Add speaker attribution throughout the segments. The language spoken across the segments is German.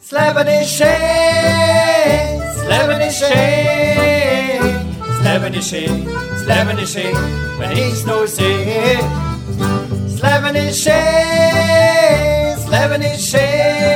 Speaker 1: Slavany shake, Slavany shake, Slavany shake, Slavany shake, but he's no sick. Slavany shake, Slavany shake,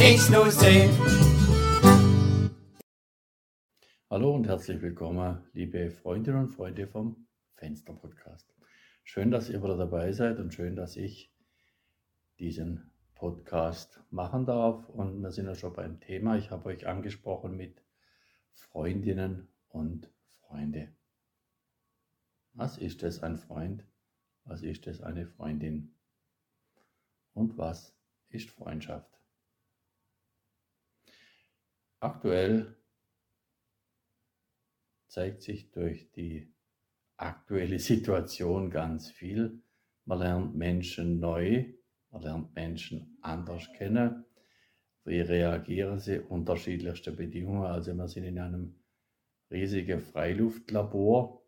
Speaker 1: he's no.
Speaker 2: Hallo und herzlich willkommen, liebe Freundinnen und Freunde vom Fenster Podcast. Schön, dass ihr wieder dabei seid und schön, dass ich diesen Podcast machen darf. Und wir sind ja schon beim Thema. Ich habe euch angesprochen mit Freundinnen und Freunde. Was ist es ein Freund? Was ist es eine Freundin? Und was ist Freundschaft? Aktuell zeigt sich durch die aktuelle Situation ganz viel. Man lernt Menschen neu man lernt Menschen anders kennen. Wie reagieren sie unterschiedlichste Bedingungen? Also wir sind in einem riesigen Freiluftlabor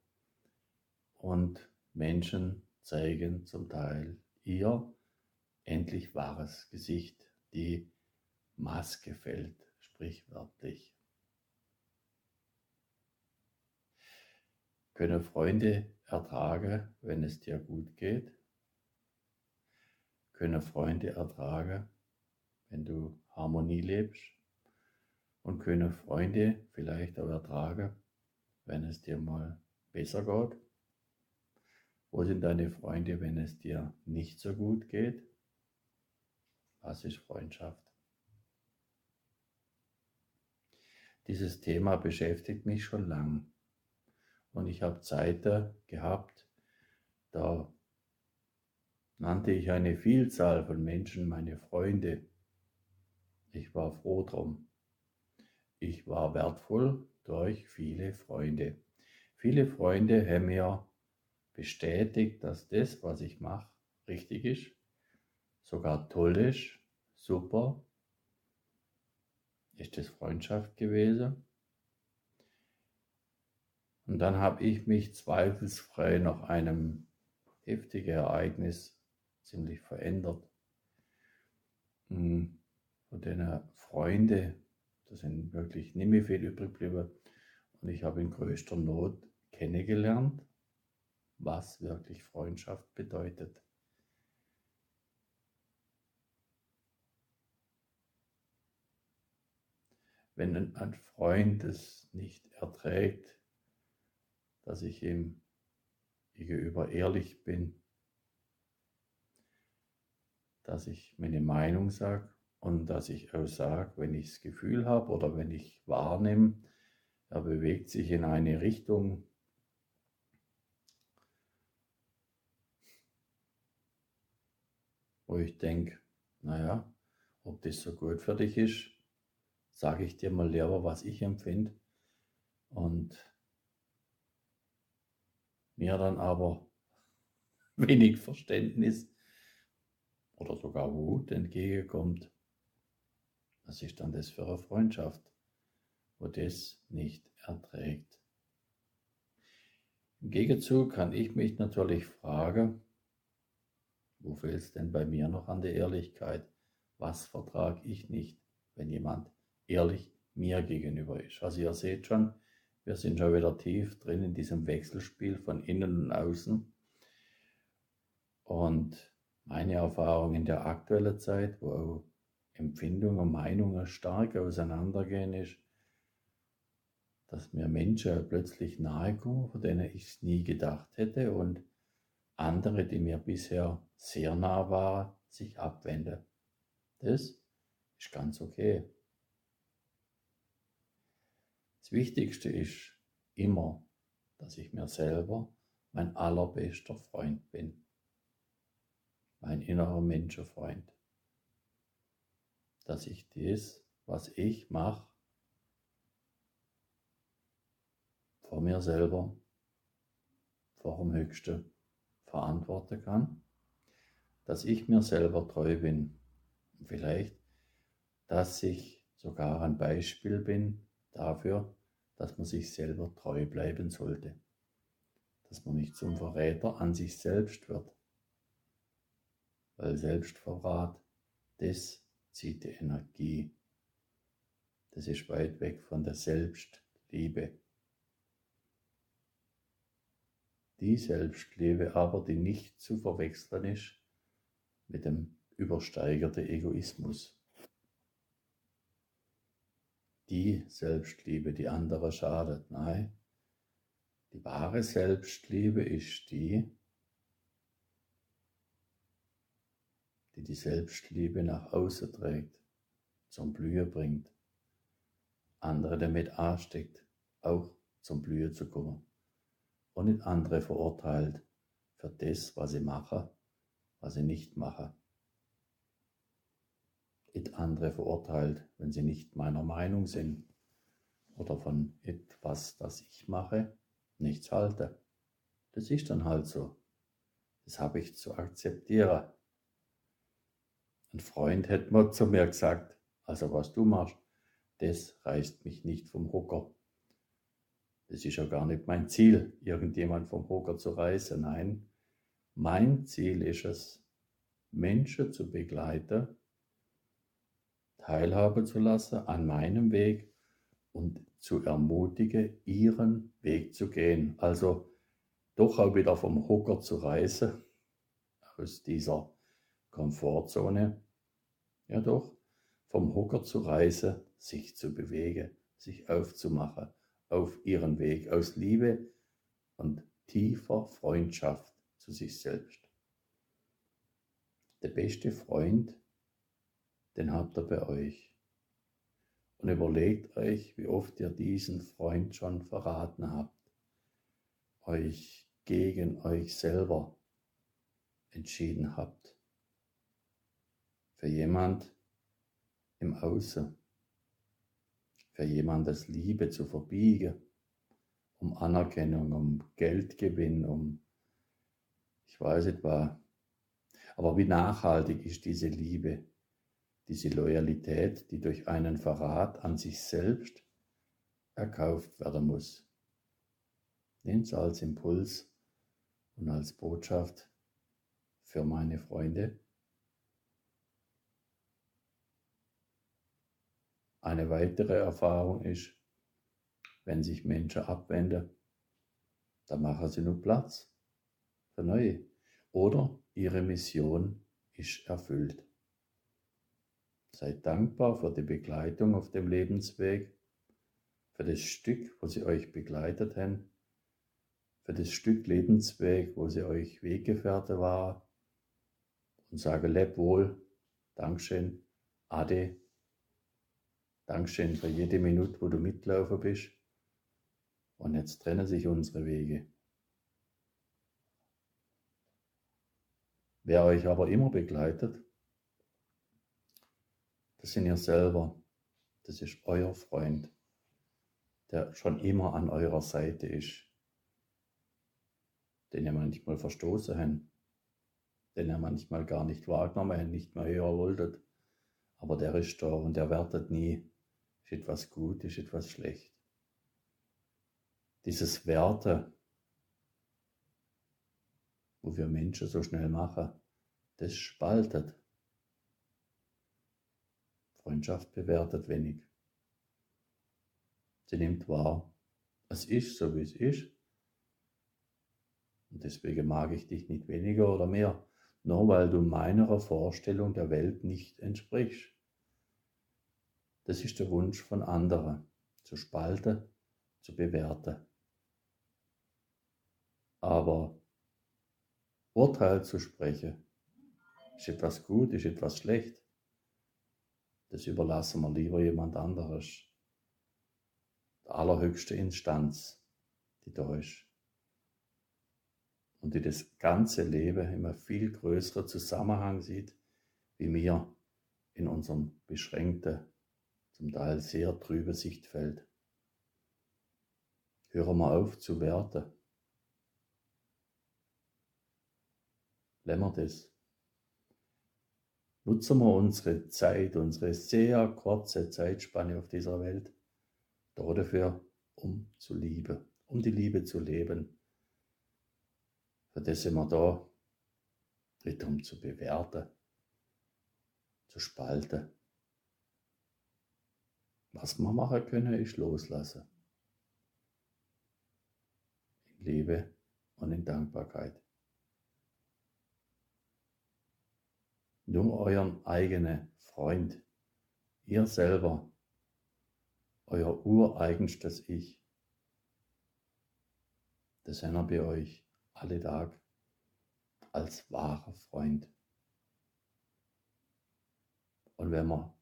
Speaker 2: und Menschen zeigen zum Teil ihr endlich wahres Gesicht. Die Maske fällt sprichwörtlich. Können Freunde ertragen, wenn es dir gut geht? können Freunde ertragen, wenn du Harmonie lebst und können Freunde vielleicht auch ertragen, wenn es dir mal besser geht. Wo sind deine Freunde, wenn es dir nicht so gut geht? Was ist Freundschaft? Dieses Thema beschäftigt mich schon lang und ich habe Zeiten gehabt, da nannte ich eine Vielzahl von Menschen meine Freunde. Ich war froh drum. Ich war wertvoll durch viele Freunde. Viele Freunde haben mir bestätigt, dass das, was ich mache, richtig ist, sogar toll ist, super. Ist das Freundschaft gewesen? Und dann habe ich mich zweifelsfrei nach einem heftigen Ereignis ziemlich verändert. Hm, von den Freunden, da sind wirklich nicht mehr viel übrig geblieben. Und ich habe in größter Not kennengelernt, was wirklich Freundschaft bedeutet. Wenn ein Freund es nicht erträgt, dass ich ihm gegenüber ehrlich bin, dass ich meine Meinung sage und dass ich auch sage, wenn ich das Gefühl habe oder wenn ich wahrnehme, er bewegt sich in eine Richtung, wo ich denke, naja, ob das so gut für dich ist, sage ich dir mal lieber, was ich empfinde. Und mir dann aber wenig Verständnis oder sogar Wut entgegenkommt, was ist dann das für eine Freundschaft, wo das nicht erträgt? Im Gegenzug kann ich mich natürlich fragen, wo fehlt es denn bei mir noch an der Ehrlichkeit? Was vertrage ich nicht, wenn jemand ehrlich mir gegenüber ist? Also ihr seht schon, wir sind schon wieder tief drin in diesem Wechselspiel von innen und außen. Und meine Erfahrung in der aktuellen Zeit, wo auch Empfindungen und Meinungen stark auseinandergehen, ist, dass mir Menschen plötzlich nahe kommen, von denen ich es nie gedacht hätte und andere, die mir bisher sehr nah waren, sich abwenden. Das ist ganz okay. Das Wichtigste ist immer, dass ich mir selber mein allerbester Freund bin mein innerer Menschenfreund. Dass ich das, was ich mache, vor mir selber, vor dem Höchsten verantworten kann, dass ich mir selber treu bin. Vielleicht, dass ich sogar ein Beispiel bin, dafür, dass man sich selber treu bleiben sollte, dass man nicht zum Verräter an sich selbst wird, weil Selbstverrat, das zieht die Energie, das ist weit weg von der Selbstliebe. Die Selbstliebe aber, die nicht zu verwechseln ist mit dem übersteigerten Egoismus die Selbstliebe, die andere schadet. Nein, die wahre Selbstliebe ist die, die die Selbstliebe nach außen trägt, zum Blühen bringt, andere damit ansteckt, auch zum Blühen zu kommen und nicht andere verurteilt für das, was sie machen, was sie nicht machen andere verurteilt, wenn sie nicht meiner Meinung sind oder von etwas, das ich mache, nichts halte. Das ist dann halt so. Das habe ich zu akzeptieren. Ein Freund hätte mir zu mir gesagt, also was du machst, das reißt mich nicht vom Hocker. Das ist ja gar nicht mein Ziel, irgendjemand vom Hocker zu reißen. Nein, mein Ziel ist es, Menschen zu begleiten, teilhaben zu lassen an meinem Weg und zu ermutigen, ihren Weg zu gehen. Also doch auch wieder vom Hocker zu reisen, aus dieser Komfortzone. Ja doch, vom Hocker zu reisen, sich zu bewegen, sich aufzumachen auf ihren Weg aus Liebe und tiefer Freundschaft zu sich selbst. Der beste Freund den habt ihr bei euch. Und überlegt euch, wie oft ihr diesen Freund schon verraten habt, euch gegen euch selber entschieden habt. Für jemand im Außen, für jemandes Liebe zu verbiegen, um Anerkennung, um Geldgewinn, um ich weiß etwa. Aber wie nachhaltig ist diese Liebe? Diese Loyalität, die durch einen Verrat an sich selbst erkauft werden muss. Nehmt es als Impuls und als Botschaft für meine Freunde. Eine weitere Erfahrung ist, wenn sich Menschen abwenden, dann machen sie nur Platz für neue oder ihre Mission ist erfüllt. Seid dankbar für die Begleitung auf dem Lebensweg, für das Stück, wo sie euch begleitet haben, für das Stück Lebensweg, wo sie euch Weggefährte war und sage leb wohl, Dankeschön, Ade, Dankeschön für jede Minute, wo du mitlaufen bist. Und jetzt trennen sich unsere Wege. Wer euch aber immer begleitet, das sind ihr selber. Das ist euer Freund, der schon immer an eurer Seite ist, den ihr manchmal verstoßen habt, den ihr manchmal gar nicht wahrgenommen habt, nicht mehr hören wolltet. Aber der ist da und der wertet nie, ist etwas gut, ist etwas schlecht. Dieses Werte, wo wir Menschen so schnell machen, das spaltet. Freundschaft bewertet wenig. Sie nimmt wahr, es ist so, wie es ist. Und deswegen mag ich dich nicht weniger oder mehr, nur weil du meiner Vorstellung der Welt nicht entsprichst. Das ist der Wunsch von anderen, zu spalten, zu bewerten. Aber Urteil zu sprechen, ist etwas gut, ist etwas schlecht, das überlassen wir lieber jemand anderes. Der allerhöchste Instanz, die da ist. Und die das ganze Leben immer viel größeren Zusammenhang sieht, wie wir in unserem beschränkten, zum Teil sehr trüben Sichtfeld. Hören wir auf zu werten. Lämmer das Nutzen wir unsere Zeit, unsere sehr kurze Zeitspanne auf dieser Welt, dafür, um zu lieben, um die Liebe zu leben. Für das sind wir da, nicht um zu bewerten, zu spalten. Was wir machen können, ist loslassen. In Liebe und in Dankbarkeit. Nur euren eigenen Freund, ihr selber, euer ureigenstes Ich, das sind bei euch alle Tag als wahrer Freund. Und wenn man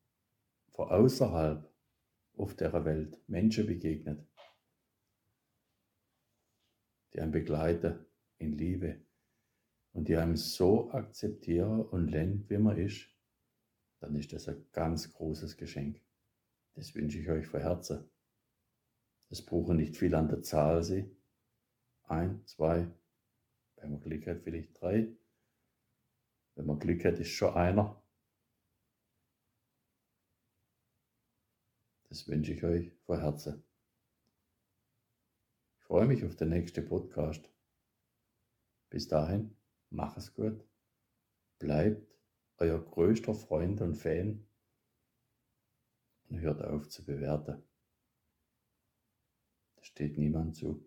Speaker 2: von außerhalb auf der Welt Menschen begegnet, die einen begleiten in Liebe und die einem so akzeptieren und lernen, wie man ist, dann ist das ein ganz großes Geschenk. Das wünsche ich euch von Herzen. Es brauchen nicht viel an der Zahl sie. Ein, zwei, wenn man Glück hat, vielleicht drei. Wenn man Glück hat, ist schon einer. Das wünsche ich euch von Herzen. Ich freue mich auf den nächsten Podcast. Bis dahin, mach es gut. Bleibt euer größter Freund und Fan und hört auf zu bewerten. Das steht niemand zu.